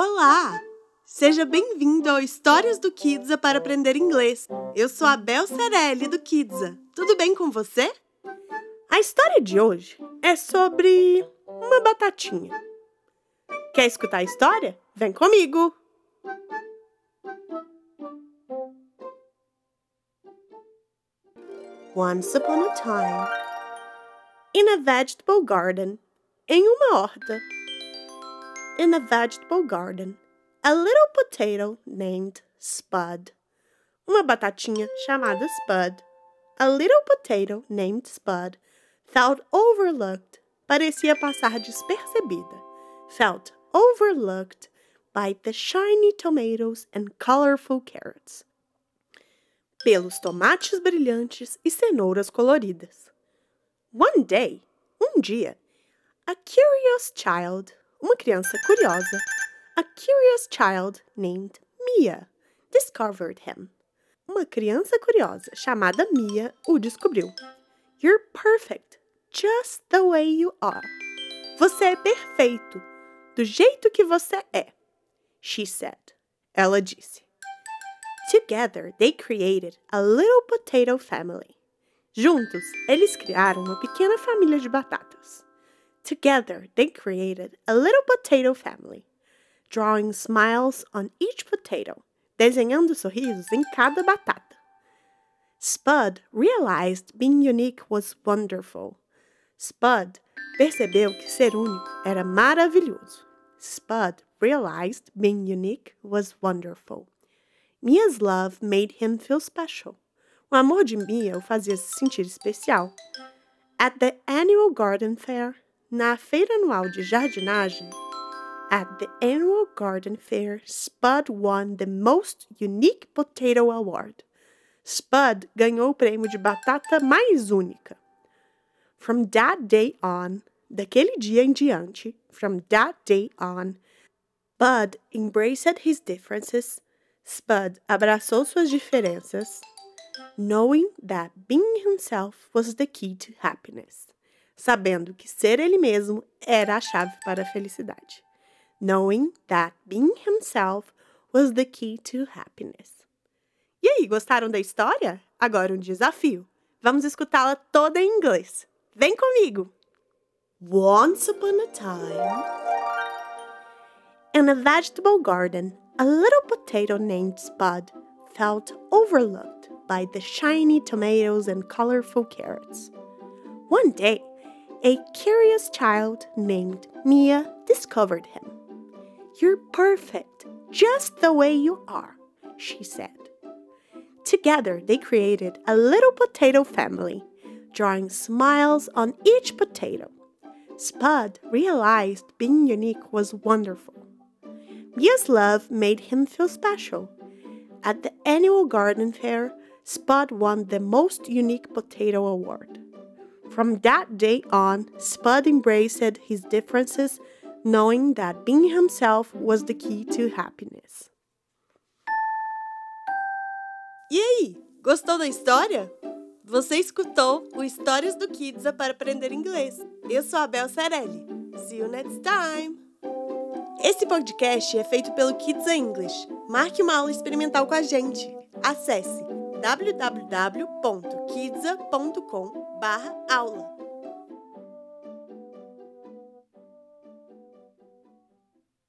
Olá! Seja bem-vindo ao Histórias do Kidsa para aprender inglês. Eu sou a Bel Cerelli do Kidsa. Tudo bem com você? A história de hoje é sobre uma batatinha. Quer escutar a história? Vem comigo! Once upon a time, in a vegetable garden, em uma horta, in a vegetable garden, a little potato named Spud. Uma batatinha chamada Spud. A little potato named Spud felt overlooked. Parecia passar despercebida. Felt overlooked by the shiny tomatoes and colorful carrots. Pelos tomates brilhantes e cenouras coloridas. One day, um dia, a curious child uma criança curiosa, a curious child named Mia, discovered him. Uma criança curiosa chamada Mia o descobriu. You're perfect, just the way you are. Você é perfeito, do jeito que você é. She said. Ela disse. Together they created a little potato family. Juntos, eles criaram uma pequena família de batatas. Together, they created a little potato family, drawing smiles on each potato, desenhando sorrisos em cada batata. Spud realized being unique was wonderful. Spud percebeu que ser único era maravilhoso. Spud realized being unique was wonderful. Mia's love made him feel special. O amor de Mia o fazia se sentir especial. At the annual garden fair, na feira anual de jardinagem, at the annual garden fair, Spud won the most unique potato award. Spud ganhou o prêmio de batata mais única. From that day on, daquele dia em diante, from that day on, Bud embraced his differences. Spud abraçou suas diferenças, knowing that being himself was the key to happiness sabendo que ser ele mesmo era a chave para a felicidade. Knowing that being himself was the key to happiness. E aí, gostaram da história? Agora um desafio. Vamos escutá-la toda em inglês. Vem comigo! Once upon a time, in a vegetable garden, a little potato named Spud felt overlooked by the shiny tomatoes and colorful carrots. One day, a curious child named Mia discovered him. You're perfect, just the way you are, she said. Together, they created a little potato family, drawing smiles on each potato. Spud realized being unique was wonderful. Mia's love made him feel special. At the annual garden fair, Spud won the most unique potato award. From that day on, Spud embraced his differences, knowing that being himself was the key to happiness. E aí, gostou da história? Você escutou o Histórias do Kidsa para aprender inglês. Eu sou a Bel Cerelli. See you next time! Esse podcast é feito pelo Kidsa English. Marque uma aula experimental com a gente. Acesse www.kidsa.com barra aula.